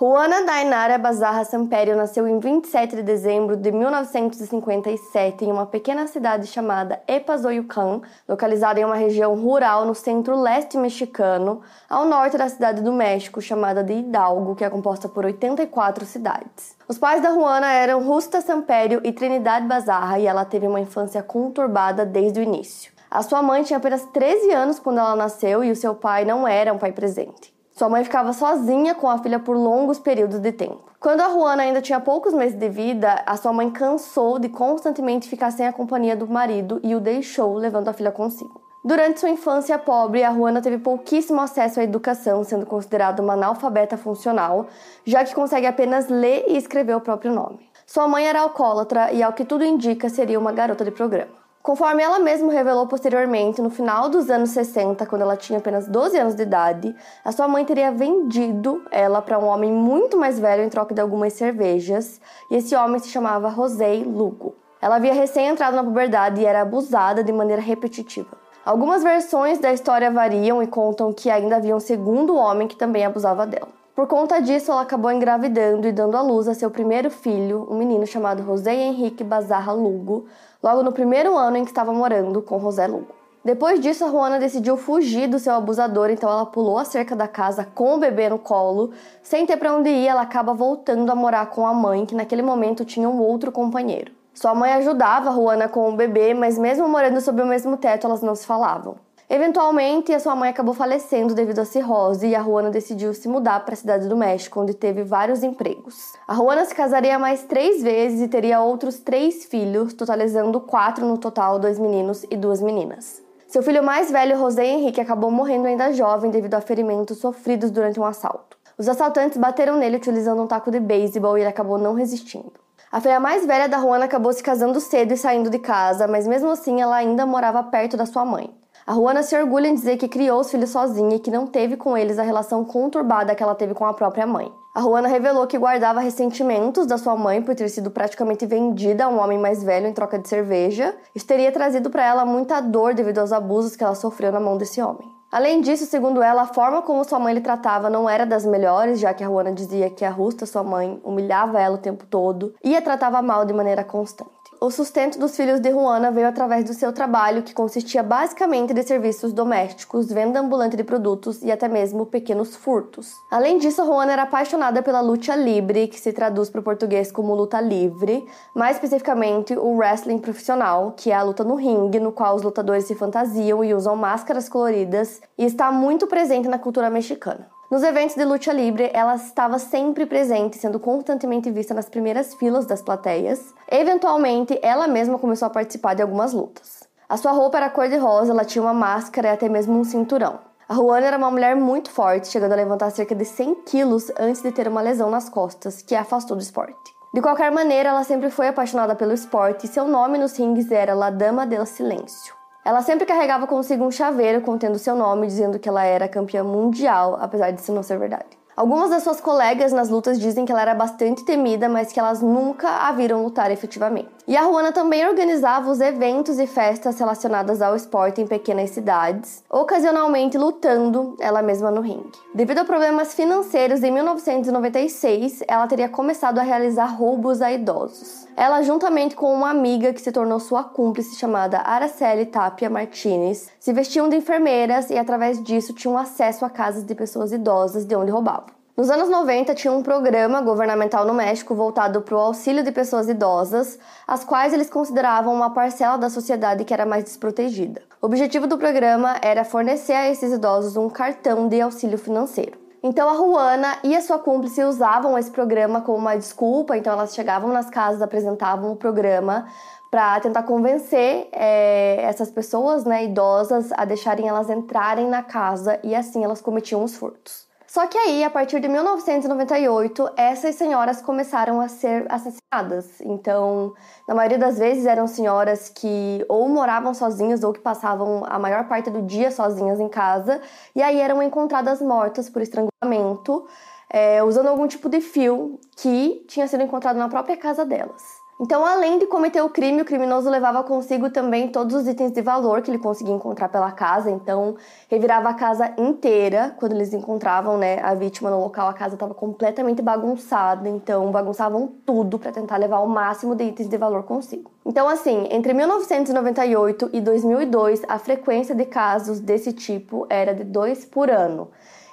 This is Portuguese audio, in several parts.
Juana Dainara Bazarra Sampério nasceu em 27 de dezembro de 1957 em uma pequena cidade chamada Epazoyucan, localizada em uma região rural no centro-leste mexicano, ao norte da cidade do México, chamada de Hidalgo, que é composta por 84 cidades. Os pais da Juana eram Justa Sampério e Trinidade Bazarra, e ela teve uma infância conturbada desde o início. A sua mãe tinha apenas 13 anos quando ela nasceu e o seu pai não era um pai presente. Sua mãe ficava sozinha com a filha por longos períodos de tempo. Quando a Juana ainda tinha poucos meses de vida, a sua mãe cansou de constantemente ficar sem a companhia do marido e o deixou, levando a filha consigo. Durante sua infância pobre, a Juana teve pouquíssimo acesso à educação, sendo considerada uma analfabeta funcional, já que consegue apenas ler e escrever o próprio nome. Sua mãe era alcoólatra e, ao que tudo indica, seria uma garota de programa. Conforme ela mesma revelou posteriormente, no final dos anos 60, quando ela tinha apenas 12 anos de idade, a sua mãe teria vendido ela para um homem muito mais velho em troca de algumas cervejas, e esse homem se chamava José Lugo. Ela havia recém entrado na puberdade e era abusada de maneira repetitiva. Algumas versões da história variam e contam que ainda havia um segundo homem que também abusava dela. Por conta disso, ela acabou engravidando e dando à luz a seu primeiro filho, um menino chamado José Henrique Bazarra Lugo, logo no primeiro ano em que estava morando com José Lugo. Depois disso, a Juana decidiu fugir do seu abusador, então ela pulou a cerca da casa com o bebê no colo. Sem ter para onde ir, ela acaba voltando a morar com a mãe, que naquele momento tinha um outro companheiro. Sua mãe ajudava a Juana com o bebê, mas mesmo morando sob o mesmo teto, elas não se falavam. Eventualmente, a sua mãe acabou falecendo devido à cirrose e a Juana decidiu se mudar para a cidade do México, onde teve vários empregos. A Juana se casaria mais três vezes e teria outros três filhos, totalizando quatro no total, dois meninos e duas meninas. Seu filho mais velho, José Henrique, acabou morrendo ainda jovem devido a ferimentos sofridos durante um assalto. Os assaltantes bateram nele utilizando um taco de beisebol e ele acabou não resistindo. A filha mais velha da Juana acabou se casando cedo e saindo de casa, mas mesmo assim ela ainda morava perto da sua mãe. A Juana se orgulha em dizer que criou os filhos sozinha e que não teve com eles a relação conturbada que ela teve com a própria mãe. A Juana revelou que guardava ressentimentos da sua mãe por ter sido praticamente vendida a um homem mais velho em troca de cerveja. Isso teria trazido para ela muita dor devido aos abusos que ela sofreu na mão desse homem. Além disso, segundo ela, a forma como sua mãe lhe tratava não era das melhores, já que a Juana dizia que a Rusta, sua mãe, humilhava ela o tempo todo e a tratava mal de maneira constante. O sustento dos filhos de Juana veio através do seu trabalho, que consistia basicamente de serviços domésticos, venda ambulante de produtos e até mesmo pequenos furtos. Além disso, Juana era apaixonada pela luta livre, que se traduz para o português como luta livre, mais especificamente o wrestling profissional, que é a luta no ringue, no qual os lutadores se fantasiam e usam máscaras coloridas, e está muito presente na cultura mexicana. Nos eventos de luta livre, ela estava sempre presente, sendo constantemente vista nas primeiras filas das plateias. Eventualmente, ela mesma começou a participar de algumas lutas. A sua roupa era cor-de-rosa, ela tinha uma máscara e até mesmo um cinturão. A Juana era uma mulher muito forte, chegando a levantar cerca de 100 quilos antes de ter uma lesão nas costas, que a afastou do esporte. De qualquer maneira, ela sempre foi apaixonada pelo esporte e seu nome nos rings era La Dama del Silêncio. Ela sempre carregava consigo um chaveiro contendo seu nome, dizendo que ela era campeã mundial, apesar disso não ser verdade. Algumas das suas colegas nas lutas dizem que ela era bastante temida, mas que elas nunca a viram lutar efetivamente. E a Ruana também organizava os eventos e festas relacionadas ao esporte em pequenas cidades, ocasionalmente lutando ela mesma no ringue. Devido a problemas financeiros, em 1996 ela teria começado a realizar roubos a idosos. Ela, juntamente com uma amiga que se tornou sua cúmplice chamada Araceli Tapia Martinez, se vestiam de enfermeiras e através disso tinham acesso a casas de pessoas idosas de onde roubavam. Nos anos 90, tinha um programa governamental no México voltado para o auxílio de pessoas idosas, as quais eles consideravam uma parcela da sociedade que era mais desprotegida. O objetivo do programa era fornecer a esses idosos um cartão de auxílio financeiro. Então a Juana e a sua cúmplice usavam esse programa como uma desculpa, então elas chegavam nas casas, apresentavam o programa para tentar convencer é, essas pessoas né, idosas a deixarem elas entrarem na casa e assim elas cometiam os furtos. Só que aí, a partir de 1998, essas senhoras começaram a ser assassinadas. Então, na maioria das vezes eram senhoras que ou moravam sozinhas ou que passavam a maior parte do dia sozinhas em casa, e aí eram encontradas mortas por estrangulamento, é, usando algum tipo de fio que tinha sido encontrado na própria casa delas. Então, além de cometer o crime, o criminoso levava consigo também todos os itens de valor que ele conseguia encontrar pela casa. Então, revirava a casa inteira quando eles encontravam né, a vítima no local. A casa estava completamente bagunçada, então bagunçavam tudo para tentar levar o máximo de itens de valor consigo. Então, assim, entre 1998 e 2002, a frequência de casos desse tipo era de dois por ano.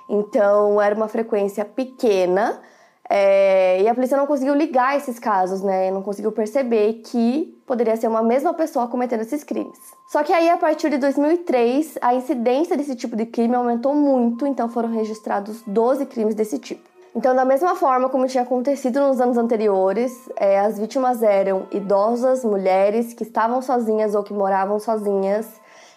Então, era uma frequência pequena é, e a polícia não conseguiu ligar esses casos, né? Não conseguiu perceber que poderia ser uma mesma pessoa cometendo esses crimes. Só que aí, a partir de 2003, a incidência desse tipo de crime aumentou muito, então foram registrados 12 crimes desse tipo. Então, da mesma forma como tinha acontecido nos anos anteriores, é, as vítimas eram idosas, mulheres que estavam sozinhas ou que moravam sozinhas,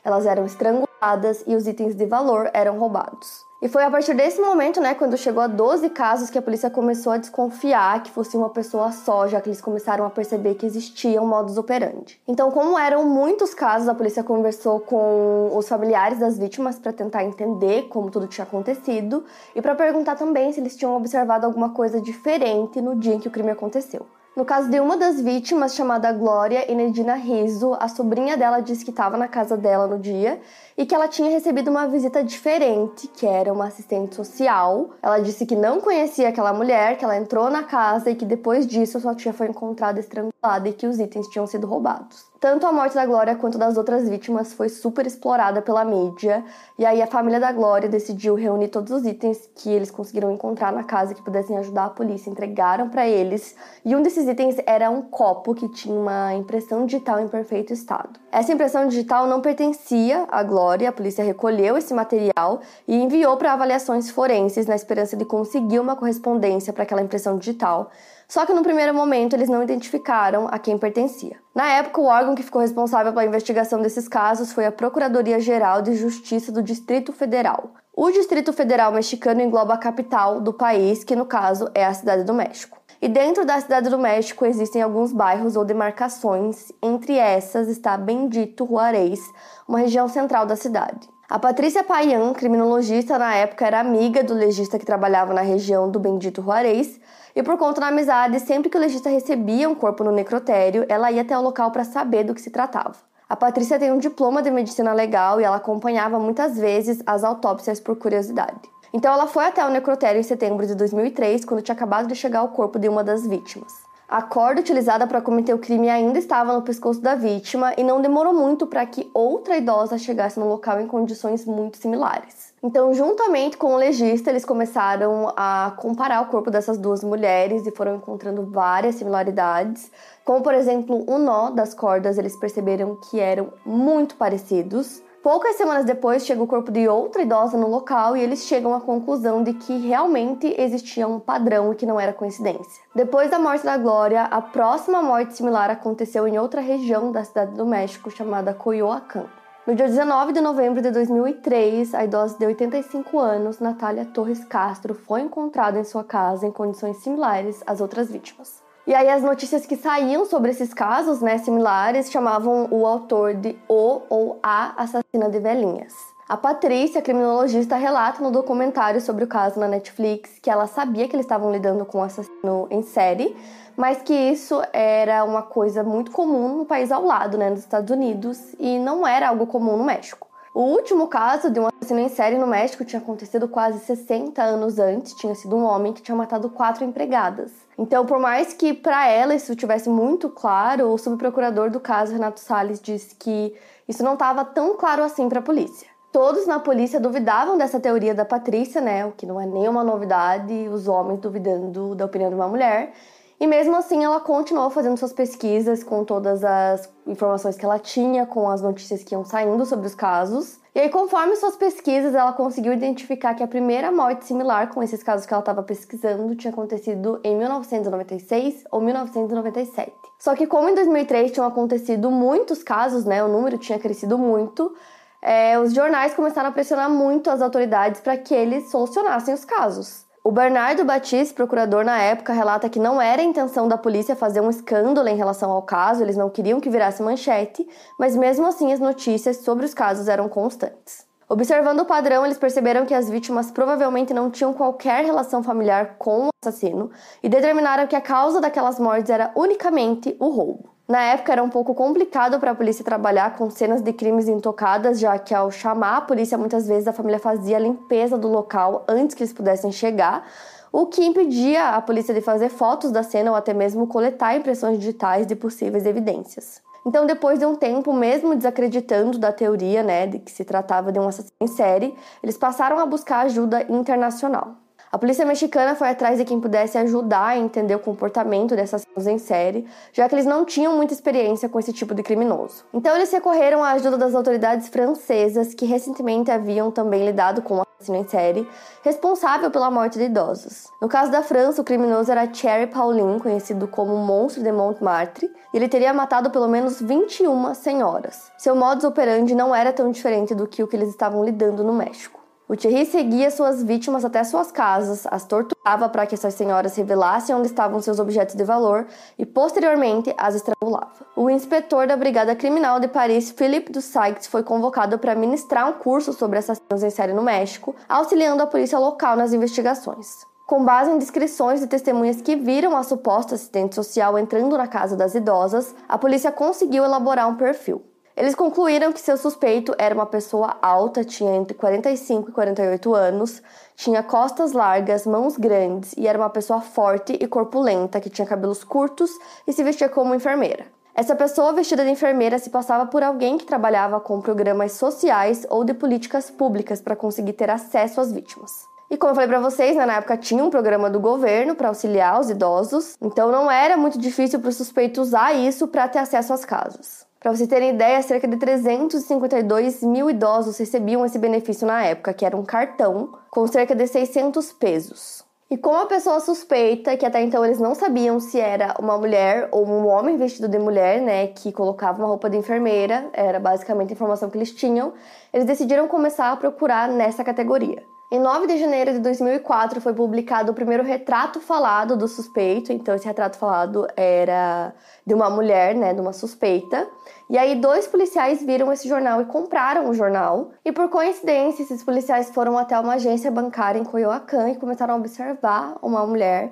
elas eram estranguladas e os itens de valor eram roubados. E foi a partir desse momento, né, quando chegou a 12 casos, que a polícia começou a desconfiar que fosse uma pessoa só, já que eles começaram a perceber que existiam modus operandi. Então, como eram muitos casos, a polícia conversou com os familiares das vítimas para tentar entender como tudo tinha acontecido e para perguntar também se eles tinham observado alguma coisa diferente no dia em que o crime aconteceu. No caso de uma das vítimas, chamada Glória Enedina Riso, a sobrinha dela disse que estava na casa dela no dia e que ela tinha recebido uma visita diferente, que era uma assistente social. Ela disse que não conhecia aquela mulher, que ela entrou na casa e que depois disso sua tia foi encontrada estrangulada e que os itens tinham sido roubados. Tanto a morte da Glória quanto das outras vítimas foi super explorada pela mídia, e aí a família da Glória decidiu reunir todos os itens que eles conseguiram encontrar na casa que pudessem ajudar a polícia, entregaram para eles, e um desses itens era um copo que tinha uma impressão digital em perfeito estado. Essa impressão digital não pertencia à Glória, a polícia recolheu esse material e enviou para avaliações forenses na esperança de conseguir uma correspondência para aquela impressão digital, só que no primeiro momento eles não identificaram a quem pertencia. Na época, o órgão que ficou responsável pela investigação desses casos foi a Procuradoria-Geral de Justiça do Distrito Federal. O Distrito Federal mexicano engloba a capital do país, que no caso é a Cidade do México. E dentro da Cidade do México existem alguns bairros ou demarcações, entre essas está Bendito Juarez, uma região central da cidade. A Patrícia Payan, criminologista na época, era amiga do legista que trabalhava na região do Bendito Juarez, e por conta da amizade, sempre que o legista recebia um corpo no necrotério, ela ia até o local para saber do que se tratava. A Patrícia tem um diploma de medicina legal e ela acompanhava muitas vezes as autópsias por curiosidade. Então ela foi até o necrotério em setembro de 2003, quando tinha acabado de chegar o corpo de uma das vítimas. A corda utilizada para cometer o crime ainda estava no pescoço da vítima e não demorou muito para que outra idosa chegasse no local em condições muito similares. Então, juntamente com o legista, eles começaram a comparar o corpo dessas duas mulheres e foram encontrando várias similaridades, como por exemplo, o nó das cordas, eles perceberam que eram muito parecidos. Poucas semanas depois chega o corpo de outra idosa no local e eles chegam à conclusão de que realmente existia um padrão e que não era coincidência. Depois da morte da Glória, a próxima morte similar aconteceu em outra região da cidade do México chamada Coyoacán. No dia 19 de novembro de 2003, a idosa de 85 anos, Natália Torres Castro, foi encontrada em sua casa em condições similares às outras vítimas. E aí as notícias que saíam sobre esses casos, né, similares, chamavam o autor de o ou a assassina de velhinhas. A Patrícia, criminologista, relata no documentário sobre o caso na Netflix que ela sabia que eles estavam lidando com um assassino em série, mas que isso era uma coisa muito comum no país ao lado, né, nos Estados Unidos, e não era algo comum no México. O último caso de um assassino em série no México tinha acontecido quase 60 anos antes, tinha sido um homem que tinha matado quatro empregadas. Então, por mais que para ela isso tivesse muito claro, o subprocurador do caso, Renato Salles, disse que isso não estava tão claro assim para a polícia. Todos na polícia duvidavam dessa teoria da Patrícia, né? O que não é nenhuma novidade, os homens duvidando da opinião de uma mulher. E mesmo assim, ela continuou fazendo suas pesquisas com todas as informações que ela tinha, com as notícias que iam saindo sobre os casos. E aí, conforme suas pesquisas, ela conseguiu identificar que a primeira morte similar com esses casos que ela estava pesquisando tinha acontecido em 1996 ou 1997. Só que como em 2003 tinham acontecido muitos casos, né, o número tinha crescido muito, é, os jornais começaram a pressionar muito as autoridades para que eles solucionassem os casos. O Bernardo Batiste, procurador na época, relata que não era a intenção da polícia fazer um escândalo em relação ao caso, eles não queriam que virasse manchete, mas mesmo assim as notícias sobre os casos eram constantes. Observando o padrão, eles perceberam que as vítimas provavelmente não tinham qualquer relação familiar com o assassino e determinaram que a causa daquelas mortes era unicamente o roubo. Na época era um pouco complicado para a polícia trabalhar com cenas de crimes intocadas, já que ao chamar a polícia muitas vezes a família fazia a limpeza do local antes que eles pudessem chegar, o que impedia a polícia de fazer fotos da cena ou até mesmo coletar impressões digitais de possíveis evidências. Então, depois de um tempo, mesmo desacreditando da teoria, né, de que se tratava de um assassino em série, eles passaram a buscar ajuda internacional. A polícia mexicana foi atrás de quem pudesse ajudar a entender o comportamento dessas assassinos em série, já que eles não tinham muita experiência com esse tipo de criminoso. Então eles recorreram à ajuda das autoridades francesas, que recentemente haviam também lidado com um assassino em série, responsável pela morte de idosos. No caso da França, o criminoso era Thierry Paulin, conhecido como o Monstro de Montmartre, e ele teria matado pelo menos 21 senhoras. Seu modus operandi não era tão diferente do que o que eles estavam lidando no México. O Thierry seguia suas vítimas até suas casas, as torturava para que essas senhoras revelassem onde estavam seus objetos de valor e, posteriormente, as estrangulava. O inspetor da Brigada Criminal de Paris, Philippe Dussaigts, foi convocado para ministrar um curso sobre assassinos em série no México, auxiliando a polícia local nas investigações. Com base em descrições de testemunhas que viram a suposta assistente social entrando na casa das idosas, a polícia conseguiu elaborar um perfil. Eles concluíram que seu suspeito era uma pessoa alta, tinha entre 45 e 48 anos, tinha costas largas, mãos grandes e era uma pessoa forte e corpulenta que tinha cabelos curtos e se vestia como enfermeira. Essa pessoa vestida de enfermeira se passava por alguém que trabalhava com programas sociais ou de políticas públicas para conseguir ter acesso às vítimas. E como eu falei para vocês, né, na época tinha um programa do governo para auxiliar os idosos, então não era muito difícil para o suspeito usar isso para ter acesso às casas. Para vocês terem ideia, cerca de 352 mil idosos recebiam esse benefício na época, que era um cartão com cerca de 600 pesos. E como a pessoa suspeita, que até então eles não sabiam se era uma mulher ou um homem vestido de mulher, né, que colocava uma roupa de enfermeira, era basicamente a informação que eles tinham, eles decidiram começar a procurar nessa categoria. Em 9 de janeiro de 2004 foi publicado o primeiro retrato falado do suspeito. Então esse retrato falado era de uma mulher, né, de uma suspeita. E aí dois policiais viram esse jornal e compraram o jornal. E por coincidência, esses policiais foram até uma agência bancária em Coyoacán e começaram a observar uma mulher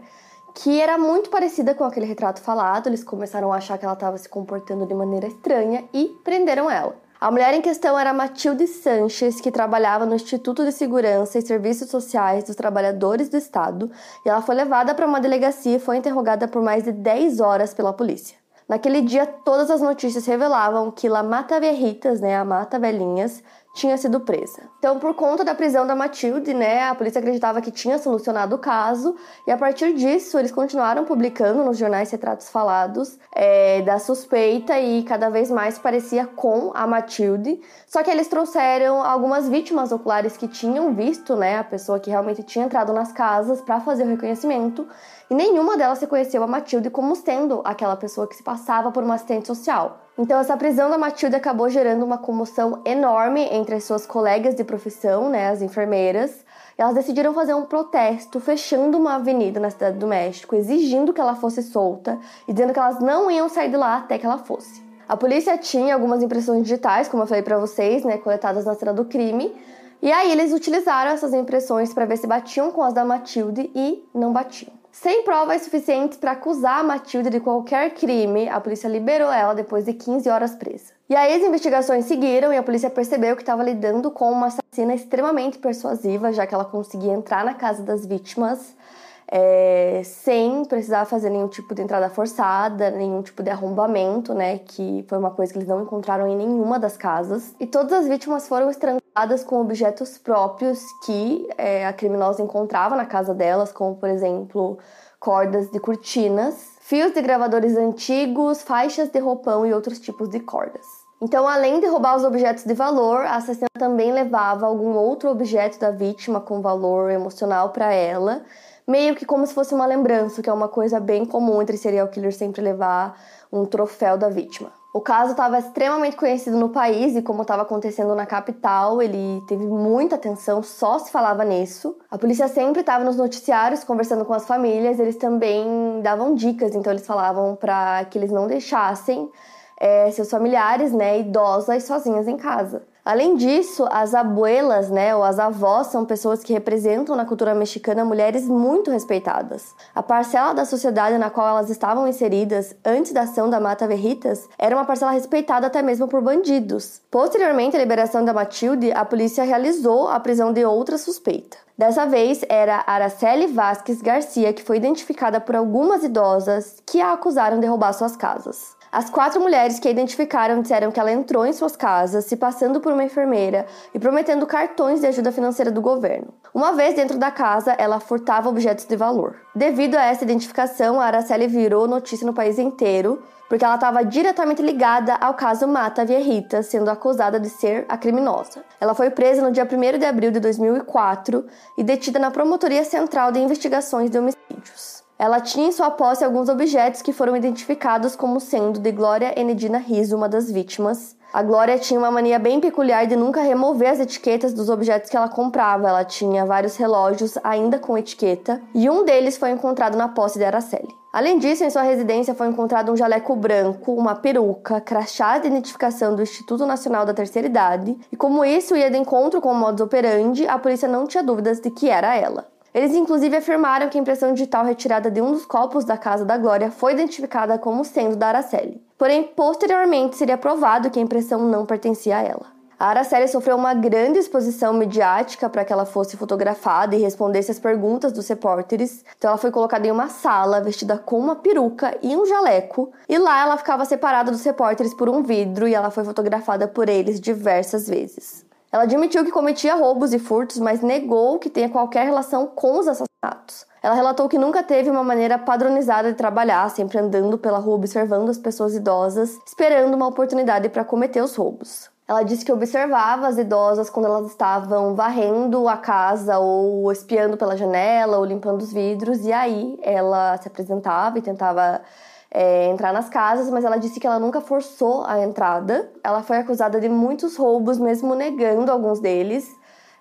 que era muito parecida com aquele retrato falado. Eles começaram a achar que ela estava se comportando de maneira estranha e prenderam ela. A mulher em questão era Matilde Sanches, que trabalhava no Instituto de Segurança e Serviços Sociais dos Trabalhadores do Estado, e ela foi levada para uma delegacia e foi interrogada por mais de 10 horas pela polícia. Naquele dia, todas as notícias revelavam que La Mata Verritas, né, a Mata Velhinhas, tinha sido presa. Então, por conta da prisão da Matilde, né, a polícia acreditava que tinha solucionado o caso e a partir disso eles continuaram publicando nos jornais retratos falados é, da suspeita e cada vez mais parecia com a Matilde. Só que eles trouxeram algumas vítimas oculares que tinham visto, né, a pessoa que realmente tinha entrado nas casas para fazer o reconhecimento e nenhuma delas reconheceu a Matilde como sendo aquela pessoa que se passava por uma assistente social. Então, essa prisão da Matilde acabou gerando uma comoção enorme entre as suas colegas de profissão, né, as enfermeiras. E elas decidiram fazer um protesto fechando uma avenida na Cidade do México, exigindo que ela fosse solta e dizendo que elas não iam sair de lá até que ela fosse. A polícia tinha algumas impressões digitais, como eu falei para vocês, né, coletadas na cena do crime. E aí eles utilizaram essas impressões para ver se batiam com as da Matilde e não batiam. Sem provas suficientes para acusar a Matilde de qualquer crime, a polícia liberou ela depois de 15 horas presa. E aí as investigações seguiram e a polícia percebeu que estava lidando com uma assassina extremamente persuasiva, já que ela conseguia entrar na casa das vítimas é, sem precisar fazer nenhum tipo de entrada forçada, nenhum tipo de arrombamento, né? Que foi uma coisa que eles não encontraram em nenhuma das casas. E todas as vítimas foram estranguladas com objetos próprios que é, a criminosa encontrava na casa delas, como por exemplo cordas de cortinas, fios de gravadores antigos, faixas de roupão e outros tipos de cordas. Então, além de roubar os objetos de valor, a assassina também levava algum outro objeto da vítima com valor emocional para ela meio que como se fosse uma lembrança, que é uma coisa bem comum entre serial killers sempre levar um troféu da vítima. O caso estava extremamente conhecido no país e, como estava acontecendo na capital, ele teve muita atenção, só se falava nisso. A polícia sempre estava nos noticiários conversando com as famílias, eles também davam dicas, então eles falavam para que eles não deixassem é, seus familiares, né, idosas sozinhas em casa. Além disso, as abuelas, né, ou as avós, são pessoas que representam na cultura mexicana mulheres muito respeitadas. A parcela da sociedade na qual elas estavam inseridas antes da ação da Mata Verritas era uma parcela respeitada até mesmo por bandidos. Posteriormente à liberação da Matilde, a polícia realizou a prisão de outra suspeita. Dessa vez era Araceli Vasques Garcia, que foi identificada por algumas idosas que a acusaram de roubar suas casas. As quatro mulheres que a identificaram disseram que ela entrou em suas casas, se passando por uma enfermeira e prometendo cartões de ajuda financeira do governo. Uma vez dentro da casa, ela furtava objetos de valor. Devido a essa identificação, a Araceli virou notícia no país inteiro, porque ela estava diretamente ligada ao caso Mata Vierrita, sendo acusada de ser a criminosa. Ela foi presa no dia 1 de abril de 2004 e detida na Promotoria Central de Investigações de Homicídios. Ela tinha em sua posse alguns objetos que foram identificados como sendo de Glória Enedina Riso, uma das vítimas. A Glória tinha uma mania bem peculiar de nunca remover as etiquetas dos objetos que ela comprava. Ela tinha vários relógios ainda com etiqueta, e um deles foi encontrado na posse de Araceli. Além disso, em sua residência foi encontrado um jaleco branco, uma peruca, crachá de identificação do Instituto Nacional da Terceira Idade, e como isso ia de encontro com o modus operandi, a polícia não tinha dúvidas de que era ela. Eles inclusive afirmaram que a impressão digital retirada de um dos copos da Casa da Glória foi identificada como sendo da Araceli. Porém, posteriormente seria provado que a impressão não pertencia a ela. A Araceli sofreu uma grande exposição midiática para que ela fosse fotografada e respondesse as perguntas dos repórteres. Então ela foi colocada em uma sala, vestida com uma peruca e um jaleco, e lá ela ficava separada dos repórteres por um vidro e ela foi fotografada por eles diversas vezes. Ela admitiu que cometia roubos e furtos, mas negou que tenha qualquer relação com os assassinatos. Ela relatou que nunca teve uma maneira padronizada de trabalhar, sempre andando pela rua observando as pessoas idosas, esperando uma oportunidade para cometer os roubos. Ela disse que observava as idosas quando elas estavam varrendo a casa ou espiando pela janela ou limpando os vidros, e aí ela se apresentava e tentava é, entrar nas casas, mas ela disse que ela nunca forçou a entrada. Ela foi acusada de muitos roubos, mesmo negando alguns deles.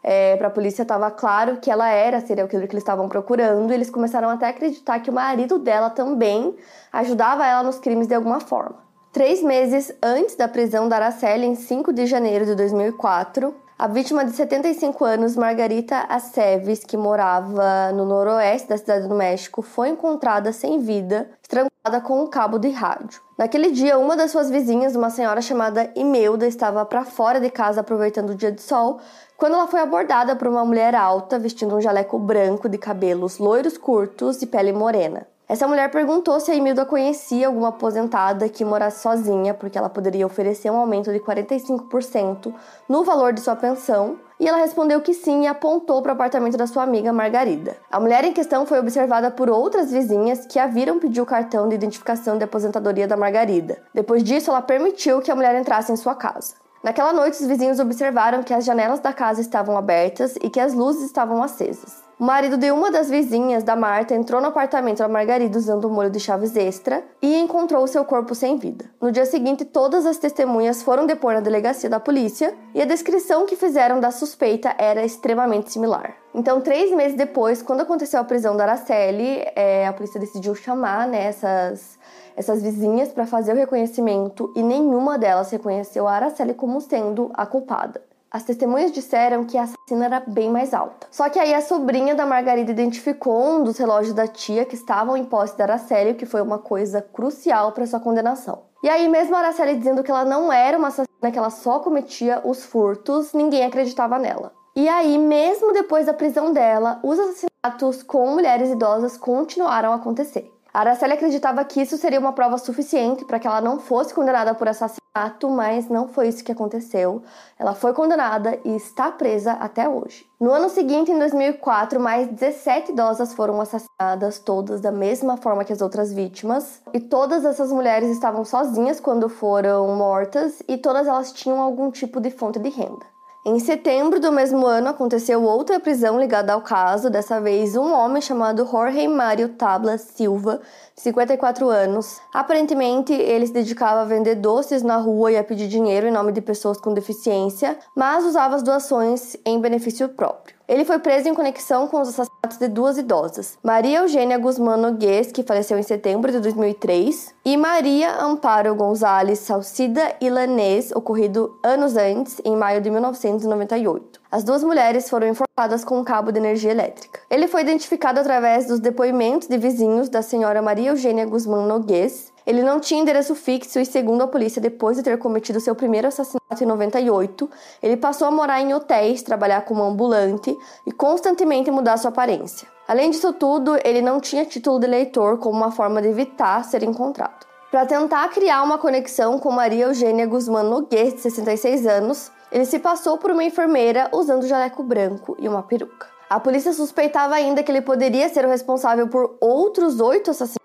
É, para a polícia estava claro que ela era serial killer que eles estavam procurando. E eles começaram até a acreditar que o marido dela também ajudava ela nos crimes de alguma forma. Três meses antes da prisão da Araceli, em 5 de janeiro de 2004, a vítima de 75 anos, Margarita Aceves, que morava no noroeste da cidade do México, foi encontrada sem vida, estrangulada com um cabo de rádio. Naquele dia, uma das suas vizinhas, uma senhora chamada Imelda, estava para fora de casa aproveitando o dia de sol, quando ela foi abordada por uma mulher alta, vestindo um jaleco branco de cabelos loiros curtos e pele morena. Essa mulher perguntou se a Emilda conhecia alguma aposentada que morasse sozinha, porque ela poderia oferecer um aumento de 45% no valor de sua pensão, e ela respondeu que sim e apontou para o apartamento da sua amiga Margarida. A mulher em questão foi observada por outras vizinhas que a viram pedir o cartão de identificação de aposentadoria da Margarida. Depois disso, ela permitiu que a mulher entrasse em sua casa. Naquela noite, os vizinhos observaram que as janelas da casa estavam abertas e que as luzes estavam acesas. O marido de uma das vizinhas da Marta entrou no apartamento da Margarida usando um molho de chaves extra e encontrou seu corpo sem vida. No dia seguinte, todas as testemunhas foram depor na delegacia da polícia e a descrição que fizeram da suspeita era extremamente similar. Então, três meses depois, quando aconteceu a prisão da Araceli, é, a polícia decidiu chamar né, essas, essas vizinhas para fazer o reconhecimento e nenhuma delas reconheceu a Araceli como sendo a culpada. As testemunhas disseram que a assassina era bem mais alta. Só que aí a sobrinha da Margarida identificou um dos relógios da tia que estavam em posse da Araceli, o que foi uma coisa crucial para sua condenação. E aí, mesmo a Araceli dizendo que ela não era uma assassina, que ela só cometia os furtos, ninguém acreditava nela. E aí, mesmo depois da prisão dela, os assassinatos com mulheres idosas continuaram a acontecer. A Araceli acreditava que isso seria uma prova suficiente para que ela não fosse condenada por assassinato, mas não foi isso que aconteceu. Ela foi condenada e está presa até hoje. No ano seguinte, em 2004, mais 17 idosas foram assassinadas, todas da mesma forma que as outras vítimas, e todas essas mulheres estavam sozinhas quando foram mortas e todas elas tinham algum tipo de fonte de renda. Em setembro do mesmo ano, aconteceu outra prisão ligada ao caso, dessa vez um homem chamado Jorge Mário Tabla Silva, 54 anos. Aparentemente, ele se dedicava a vender doces na rua e a pedir dinheiro em nome de pessoas com deficiência, mas usava as doações em benefício próprio. Ele foi preso em conexão com os assassinatos de duas idosas, Maria Eugênia Guzmán Noguês, que faleceu em setembro de 2003, e Maria Amparo Gonzalez Salcida Ilanês, ocorrido anos antes, em maio de 1998. As duas mulheres foram enforcadas com um cabo de energia elétrica. Ele foi identificado através dos depoimentos de vizinhos da senhora Maria Eugênia Guzmán Noguês, ele não tinha endereço fixo e, segundo a polícia, depois de ter cometido seu primeiro assassinato em 98, ele passou a morar em hotéis, trabalhar como ambulante e constantemente mudar sua aparência. Além disso tudo, ele não tinha título de eleitor como uma forma de evitar ser encontrado. Para tentar criar uma conexão com Maria Eugênia Guzmán Noguês, de 66 anos, ele se passou por uma enfermeira usando jaleco branco e uma peruca. A polícia suspeitava ainda que ele poderia ser o responsável por outros oito assassinatos,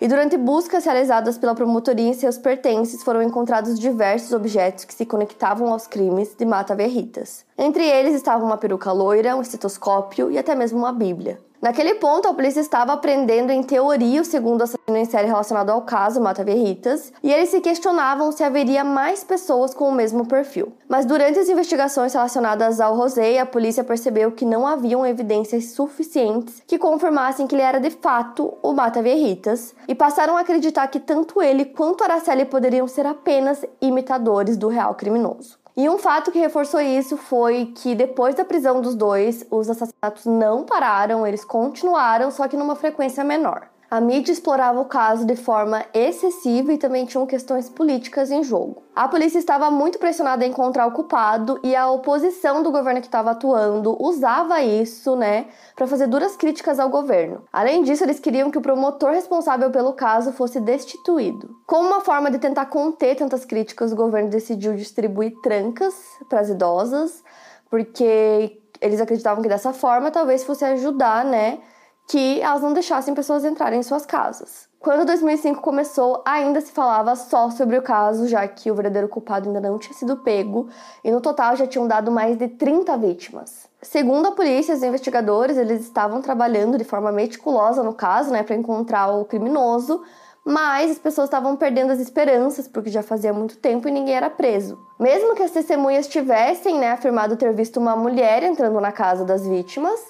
e durante buscas realizadas pela promotoria em seus pertences foram encontrados diversos objetos que se conectavam aos crimes de Mata Verritas. Entre eles estavam uma peruca loira, um estetoscópio e até mesmo uma bíblia. Naquele ponto, a polícia estava aprendendo em teoria o segundo assassino em série relacionado ao caso Mata Verritas, e eles se questionavam se haveria mais pessoas com o mesmo perfil. Mas durante as investigações relacionadas ao Rosé, a polícia percebeu que não haviam evidências suficientes que confirmassem que ele era de fato o Mata Verritas, e passaram a acreditar que tanto ele quanto Araceli poderiam ser apenas imitadores do real criminoso. E um fato que reforçou isso foi que depois da prisão dos dois, os assassinatos não pararam, eles continuaram, só que numa frequência menor. A mídia explorava o caso de forma excessiva e também tinham questões políticas em jogo. A polícia estava muito pressionada a encontrar o culpado e a oposição do governo que estava atuando usava isso, né, para fazer duras críticas ao governo. Além disso, eles queriam que o promotor responsável pelo caso fosse destituído. Como uma forma de tentar conter tantas críticas, o governo decidiu distribuir trancas para as idosas, porque eles acreditavam que dessa forma talvez fosse ajudar, né, que elas não deixassem pessoas entrarem em suas casas. Quando 2005 começou, ainda se falava só sobre o caso, já que o verdadeiro culpado ainda não tinha sido pego, e no total já tinham dado mais de 30 vítimas. Segundo a polícia, os investigadores eles estavam trabalhando de forma meticulosa no caso, né, para encontrar o criminoso, mas as pessoas estavam perdendo as esperanças porque já fazia muito tempo e ninguém era preso. Mesmo que as testemunhas tivessem né, afirmado ter visto uma mulher entrando na casa das vítimas,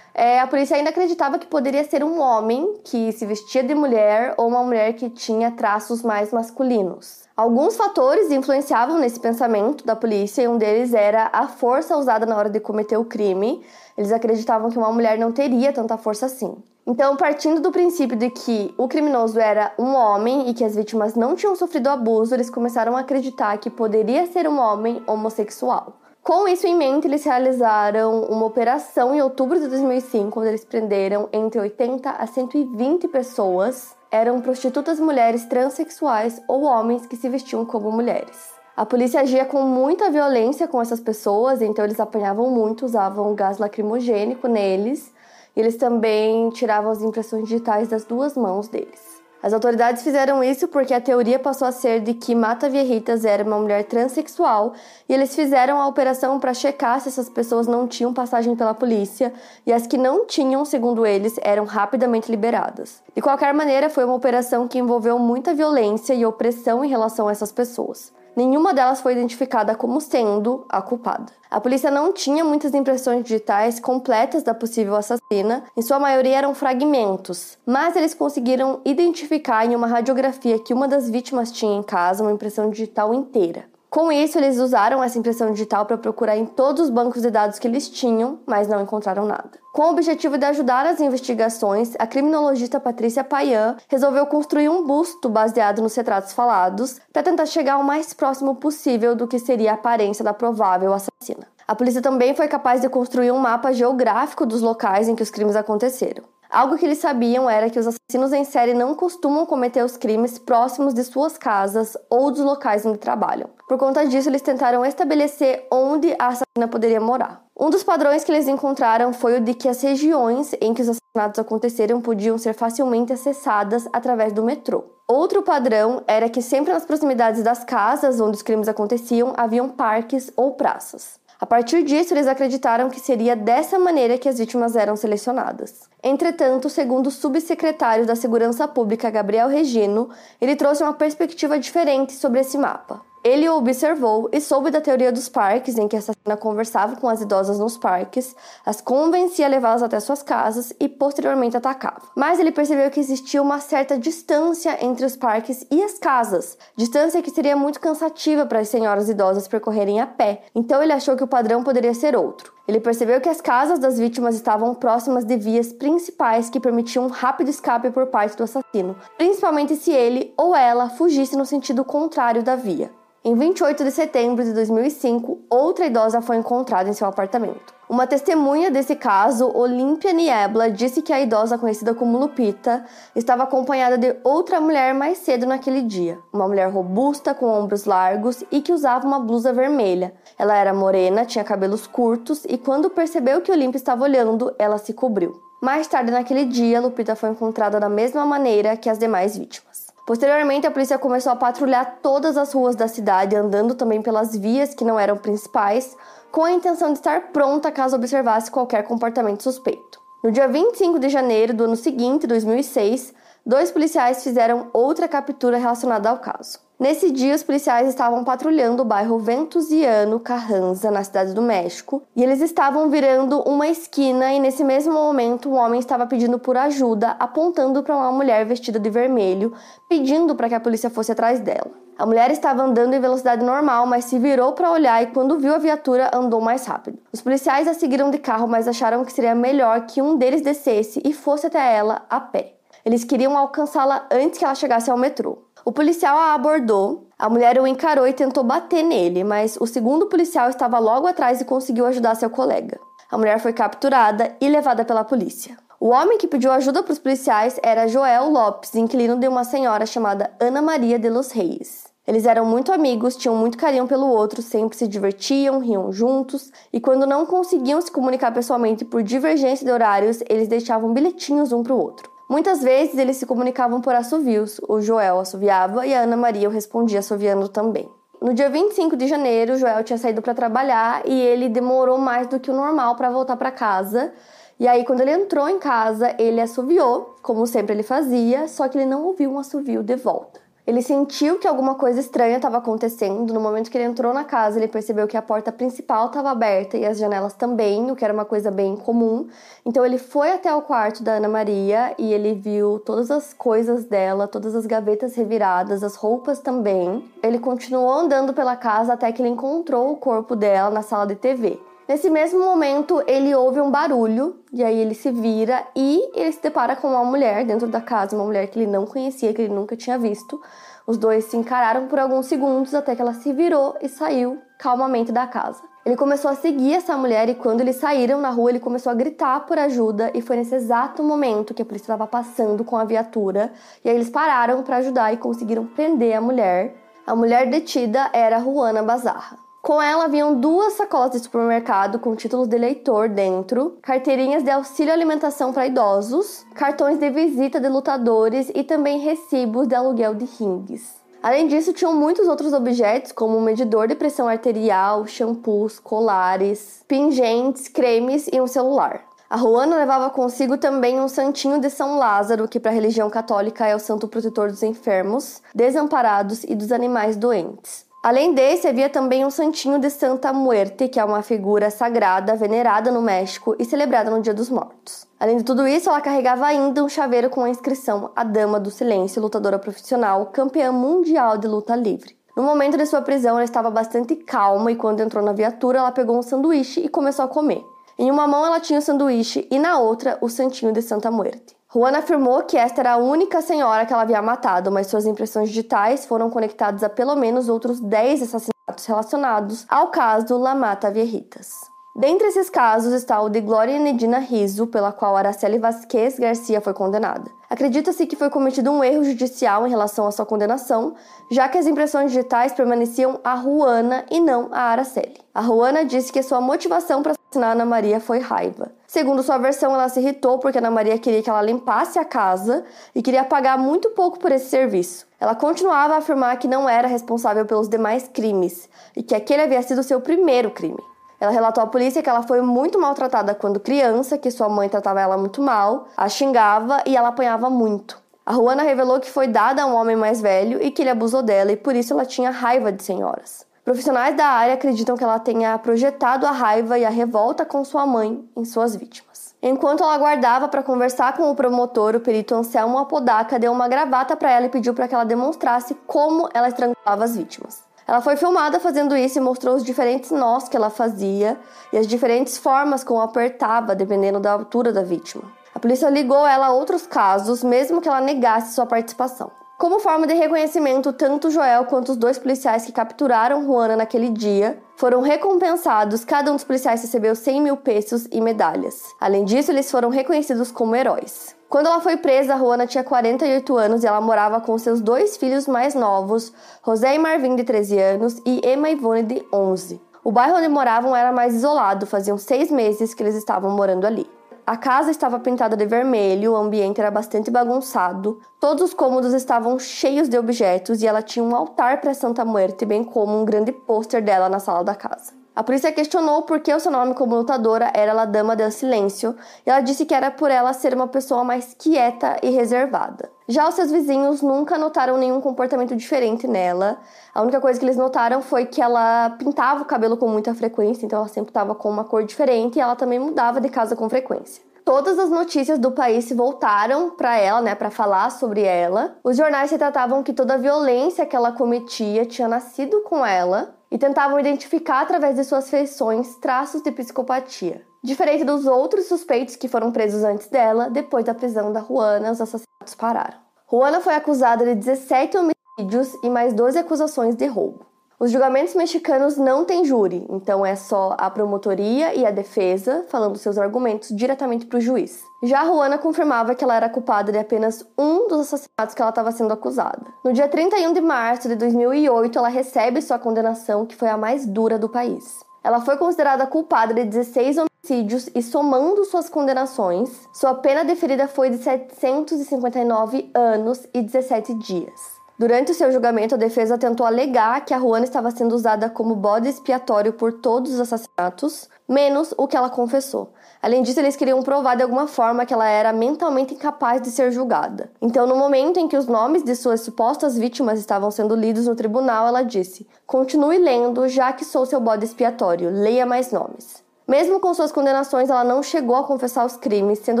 é, a polícia ainda acreditava que poderia ser um homem que se vestia de mulher ou uma mulher que tinha traços mais masculinos. Alguns fatores influenciavam nesse pensamento da polícia e um deles era a força usada na hora de cometer o crime. Eles acreditavam que uma mulher não teria tanta força assim. Então, partindo do princípio de que o criminoso era um homem e que as vítimas não tinham sofrido abuso, eles começaram a acreditar que poderia ser um homem homossexual. Com isso em mente, eles realizaram uma operação em outubro de 2005, onde eles prenderam entre 80 a 120 pessoas. Eram prostitutas mulheres transexuais ou homens que se vestiam como mulheres. A polícia agia com muita violência com essas pessoas, então eles apanhavam muito, usavam gás lacrimogênico neles, e eles também tiravam as impressões digitais das duas mãos deles. As autoridades fizeram isso porque a teoria passou a ser de que Mata Vierritas era uma mulher transexual e eles fizeram a operação para checar se essas pessoas não tinham passagem pela polícia e as que não tinham, segundo eles, eram rapidamente liberadas. De qualquer maneira, foi uma operação que envolveu muita violência e opressão em relação a essas pessoas. Nenhuma delas foi identificada como sendo a culpada. A polícia não tinha muitas impressões digitais completas da possível assassina, em sua maioria eram fragmentos, mas eles conseguiram identificar em uma radiografia que uma das vítimas tinha em casa uma impressão digital inteira. Com isso, eles usaram essa impressão digital para procurar em todos os bancos de dados que eles tinham, mas não encontraram nada. Com o objetivo de ajudar as investigações, a criminologista Patrícia Payan resolveu construir um busto baseado nos retratos falados para tentar chegar o mais próximo possível do que seria a aparência da provável assassina. A polícia também foi capaz de construir um mapa geográfico dos locais em que os crimes aconteceram. Algo que eles sabiam era que os assassinos em série não costumam cometer os crimes próximos de suas casas ou dos locais onde trabalham. Por conta disso, eles tentaram estabelecer onde a assassina poderia morar. Um dos padrões que eles encontraram foi o de que as regiões em que os assassinatos aconteceram podiam ser facilmente acessadas através do metrô. Outro padrão era que sempre nas proximidades das casas onde os crimes aconteciam haviam parques ou praças. A partir disso, eles acreditaram que seria dessa maneira que as vítimas eram selecionadas. Entretanto, segundo o subsecretário da Segurança Pública, Gabriel Regino, ele trouxe uma perspectiva diferente sobre esse mapa. Ele o observou e soube da teoria dos parques, em que a assassina conversava com as idosas nos parques, as convencia a levá-las até suas casas e posteriormente atacava. Mas ele percebeu que existia uma certa distância entre os parques e as casas, distância que seria muito cansativa para as senhoras idosas percorrerem a pé. Então ele achou que o padrão poderia ser outro. Ele percebeu que as casas das vítimas estavam próximas de vias principais que permitiam um rápido escape por parte do assassino, principalmente se ele ou ela fugisse no sentido contrário da via. Em 28 de setembro de 2005, outra idosa foi encontrada em seu apartamento. Uma testemunha desse caso, Olímpia Niebla, disse que a idosa conhecida como Lupita estava acompanhada de outra mulher mais cedo naquele dia. Uma mulher robusta, com ombros largos e que usava uma blusa vermelha. Ela era morena, tinha cabelos curtos e quando percebeu que Olímpia estava olhando, ela se cobriu. Mais tarde naquele dia, Lupita foi encontrada da mesma maneira que as demais vítimas. Posteriormente, a polícia começou a patrulhar todas as ruas da cidade, andando também pelas vias que não eram principais, com a intenção de estar pronta caso observasse qualquer comportamento suspeito. No dia 25 de janeiro do ano seguinte, 2006, dois policiais fizeram outra captura relacionada ao caso. Nesse dia, os policiais estavam patrulhando o bairro Ventusiano Carranza, na cidade do México, e eles estavam virando uma esquina e nesse mesmo momento um homem estava pedindo por ajuda, apontando para uma mulher vestida de vermelho, pedindo para que a polícia fosse atrás dela. A mulher estava andando em velocidade normal, mas se virou para olhar e quando viu a viatura andou mais rápido. Os policiais a seguiram de carro, mas acharam que seria melhor que um deles descesse e fosse até ela a pé. Eles queriam alcançá-la antes que ela chegasse ao metrô. O policial a abordou, a mulher o encarou e tentou bater nele, mas o segundo policial estava logo atrás e conseguiu ajudar seu colega. A mulher foi capturada e levada pela polícia. O homem que pediu ajuda para os policiais era Joel Lopes, inquilino de uma senhora chamada Ana Maria de los Reis. Eles eram muito amigos, tinham muito carinho pelo outro, sempre se divertiam, riam juntos, e quando não conseguiam se comunicar pessoalmente por divergência de horários, eles deixavam bilhetinhos um para o outro. Muitas vezes eles se comunicavam por assovios. O Joel assoviava e a Ana Maria o respondia assoviando também. No dia 25 de janeiro, o Joel tinha saído para trabalhar e ele demorou mais do que o normal para voltar para casa. E aí, quando ele entrou em casa, ele assoviou, como sempre ele fazia, só que ele não ouviu um assovio de volta. Ele sentiu que alguma coisa estranha estava acontecendo. No momento que ele entrou na casa, ele percebeu que a porta principal estava aberta e as janelas também, o que era uma coisa bem comum. Então ele foi até o quarto da Ana Maria e ele viu todas as coisas dela, todas as gavetas reviradas, as roupas também. Ele continuou andando pela casa até que ele encontrou o corpo dela na sala de TV. Nesse mesmo momento, ele ouve um barulho e aí ele se vira e ele se depara com uma mulher dentro da casa, uma mulher que ele não conhecia, que ele nunca tinha visto. Os dois se encararam por alguns segundos até que ela se virou e saiu calmamente da casa. Ele começou a seguir essa mulher e quando eles saíram na rua, ele começou a gritar por ajuda e foi nesse exato momento que a polícia estava passando com a viatura e aí eles pararam para ajudar e conseguiram prender a mulher. A mulher detida era Juana Bazarra. Com ela vinham duas sacolas de supermercado com títulos de eleitor dentro, carteirinhas de auxílio alimentação para idosos, cartões de visita de lutadores e também recibos de aluguel de rings. Além disso, tinham muitos outros objetos, como um medidor de pressão arterial, shampoos, colares, pingentes, cremes e um celular. A Juana levava consigo também um santinho de São Lázaro, que para a religião católica é o santo protetor dos enfermos, desamparados e dos animais doentes. Além desse, havia também um santinho de Santa Muerte, que é uma figura sagrada venerada no México e celebrada no Dia dos Mortos. Além de tudo isso, ela carregava ainda um chaveiro com a inscrição A Dama do Silêncio, lutadora profissional, campeã mundial de luta livre. No momento de sua prisão, ela estava bastante calma e quando entrou na viatura, ela pegou um sanduíche e começou a comer. Em uma mão ela tinha o sanduíche e na outra o santinho de Santa Muerte. Juana afirmou que esta era a única senhora que ela havia matado, mas suas impressões digitais foram conectadas a pelo menos outros 10 assassinatos relacionados ao caso La Mata Viejitas. Dentre esses casos está o de Glória Nedina Riso, pela qual Araceli Vasquez Garcia foi condenada. Acredita-se que foi cometido um erro judicial em relação à sua condenação, já que as impressões digitais permaneciam a Juana e não a Araceli. A Juana disse que sua motivação para assassinar Ana Maria foi raiva. Segundo sua versão, ela se irritou porque Ana Maria queria que ela limpasse a casa e queria pagar muito pouco por esse serviço. Ela continuava a afirmar que não era responsável pelos demais crimes e que aquele havia sido seu primeiro crime. Ela relatou à polícia que ela foi muito maltratada quando criança, que sua mãe tratava ela muito mal, a xingava e ela apanhava muito. A Juana revelou que foi dada a um homem mais velho e que ele abusou dela e por isso ela tinha raiva de senhoras. Profissionais da área acreditam que ela tenha projetado a raiva e a revolta com sua mãe em suas vítimas. Enquanto ela aguardava para conversar com o promotor, o perito Anselmo Apodaca deu uma gravata para ela e pediu para que ela demonstrasse como ela estrangulava as vítimas. Ela foi filmada fazendo isso e mostrou os diferentes nós que ela fazia e as diferentes formas como apertava, dependendo da altura da vítima. A polícia ligou ela a outros casos, mesmo que ela negasse sua participação. Como forma de reconhecimento, tanto Joel quanto os dois policiais que capturaram Juana naquele dia foram recompensados. Cada um dos policiais recebeu 100 mil pesos e medalhas. Além disso, eles foram reconhecidos como heróis. Quando ela foi presa, Juana tinha 48 anos e ela morava com seus dois filhos mais novos, José e Marvin, de 13 anos, e Emma Ivone, de 11. O bairro onde moravam era mais isolado, faziam seis meses que eles estavam morando ali. A casa estava pintada de vermelho, o ambiente era bastante bagunçado, todos os cômodos estavam cheios de objetos e ela tinha um altar para Santa Muerte, bem como um grande pôster dela na sala da casa. A polícia questionou por que o seu nome como lutadora era La Dama del Silêncio e ela disse que era por ela ser uma pessoa mais quieta e reservada. Já os seus vizinhos nunca notaram nenhum comportamento diferente nela. A única coisa que eles notaram foi que ela pintava o cabelo com muita frequência, então ela sempre estava com uma cor diferente e ela também mudava de casa com frequência todas as notícias do país se voltaram para ela, né, para falar sobre ela. Os jornais retratavam que toda a violência que ela cometia tinha nascido com ela e tentavam identificar através de suas feições traços de psicopatia. Diferente dos outros suspeitos que foram presos antes dela, depois da prisão da Juana, os assassinatos pararam. Juana foi acusada de 17 homicídios e mais 12 acusações de roubo. Os julgamentos mexicanos não têm júri, então é só a promotoria e a defesa falando seus argumentos diretamente para o juiz. Já Juana confirmava que ela era culpada de apenas um dos assassinatos que ela estava sendo acusada. No dia 31 de março de 2008, ela recebe sua condenação, que foi a mais dura do país. Ela foi considerada culpada de 16 homicídios e, somando suas condenações, sua pena deferida foi de 759 anos e 17 dias. Durante o seu julgamento, a defesa tentou alegar que a Juana estava sendo usada como bode expiatório por todos os assassinatos, menos o que ela confessou. Além disso, eles queriam provar de alguma forma que ela era mentalmente incapaz de ser julgada. Então, no momento em que os nomes de suas supostas vítimas estavam sendo lidos no tribunal, ela disse: Continue lendo, já que sou seu bode expiatório, leia mais nomes. Mesmo com suas condenações, ela não chegou a confessar os crimes, sendo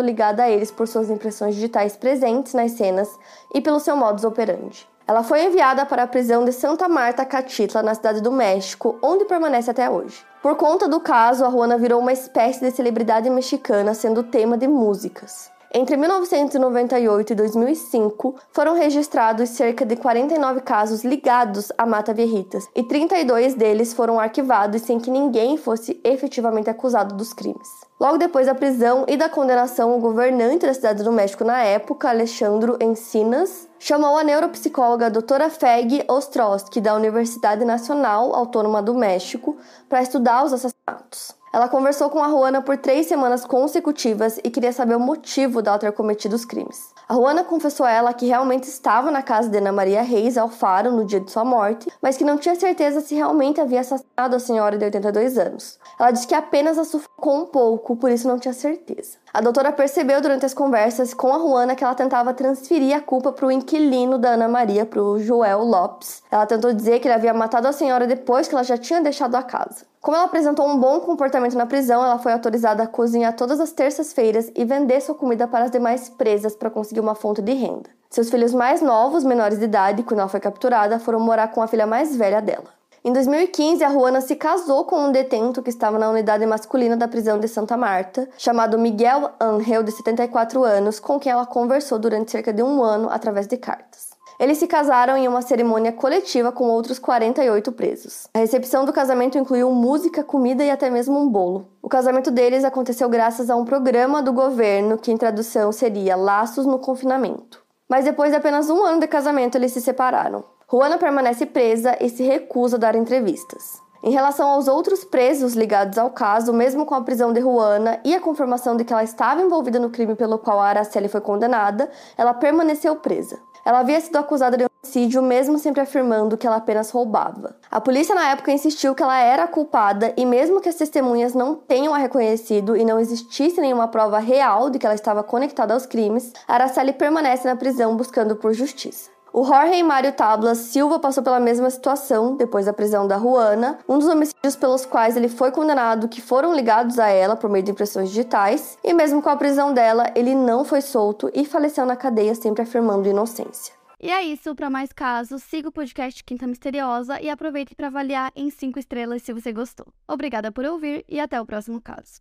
ligada a eles por suas impressões digitais presentes nas cenas e pelo seu modus operandi. Ela foi enviada para a prisão de Santa Marta Catitla, na cidade do México, onde permanece até hoje. Por conta do caso, a Juana virou uma espécie de celebridade mexicana, sendo tema de músicas. Entre 1998 e 2005, foram registrados cerca de 49 casos ligados à Mata Viejitas, e 32 deles foram arquivados sem que ninguém fosse efetivamente acusado dos crimes. Logo depois da prisão e da condenação, o governante da cidade do México na época, Alexandro Encinas, chamou a neuropsicóloga doutora Feg Ostrowski, da Universidade Nacional Autônoma do México, para estudar os assassinatos. Ela conversou com a Juana por três semanas consecutivas e queria saber o motivo dela ter cometido os crimes. A Juana confessou a ela que realmente estava na casa de Ana Maria Reis Alfaro no dia de sua morte, mas que não tinha certeza se realmente havia assassinado a senhora de 82 anos. Ela disse que apenas a sufocou um pouco, por isso não tinha certeza. A doutora percebeu durante as conversas com a Juana que ela tentava transferir a culpa para o inquilino da Ana Maria, para o Joel Lopes. Ela tentou dizer que ele havia matado a senhora depois que ela já tinha deixado a casa. Como ela apresentou um bom comportamento na prisão, ela foi autorizada a cozinhar todas as terças-feiras e vender sua comida para as demais presas para conseguir uma fonte de renda. Seus filhos mais novos, menores de idade, quando ela foi capturada, foram morar com a filha mais velha dela. Em 2015, a Juana se casou com um detento que estava na unidade masculina da prisão de Santa Marta, chamado Miguel Angel, de 74 anos, com quem ela conversou durante cerca de um ano através de cartas. Eles se casaram em uma cerimônia coletiva com outros 48 presos. A recepção do casamento incluiu música, comida e até mesmo um bolo. O casamento deles aconteceu graças a um programa do governo que, em tradução, seria Laços no Confinamento. Mas depois de apenas um ano de casamento, eles se separaram. Juana permanece presa e se recusa a dar entrevistas. Em relação aos outros presos ligados ao caso, mesmo com a prisão de Juana e a confirmação de que ela estava envolvida no crime pelo qual a Araceli foi condenada, ela permaneceu presa. Ela havia sido acusada de homicídio, mesmo sempre afirmando que ela apenas roubava. A polícia na época insistiu que ela era culpada e mesmo que as testemunhas não tenham a reconhecido e não existisse nenhuma prova real de que ela estava conectada aos crimes, Araceli permanece na prisão buscando por justiça. O Jorge Mário Tablas Silva passou pela mesma situação depois da prisão da Juana, um dos homicídios pelos quais ele foi condenado que foram ligados a ela por meio de impressões digitais, e mesmo com a prisão dela, ele não foi solto e faleceu na cadeia sempre afirmando inocência. E é isso, para mais casos, siga o podcast Quinta Misteriosa e aproveite para avaliar em 5 estrelas se você gostou. Obrigada por ouvir e até o próximo caso.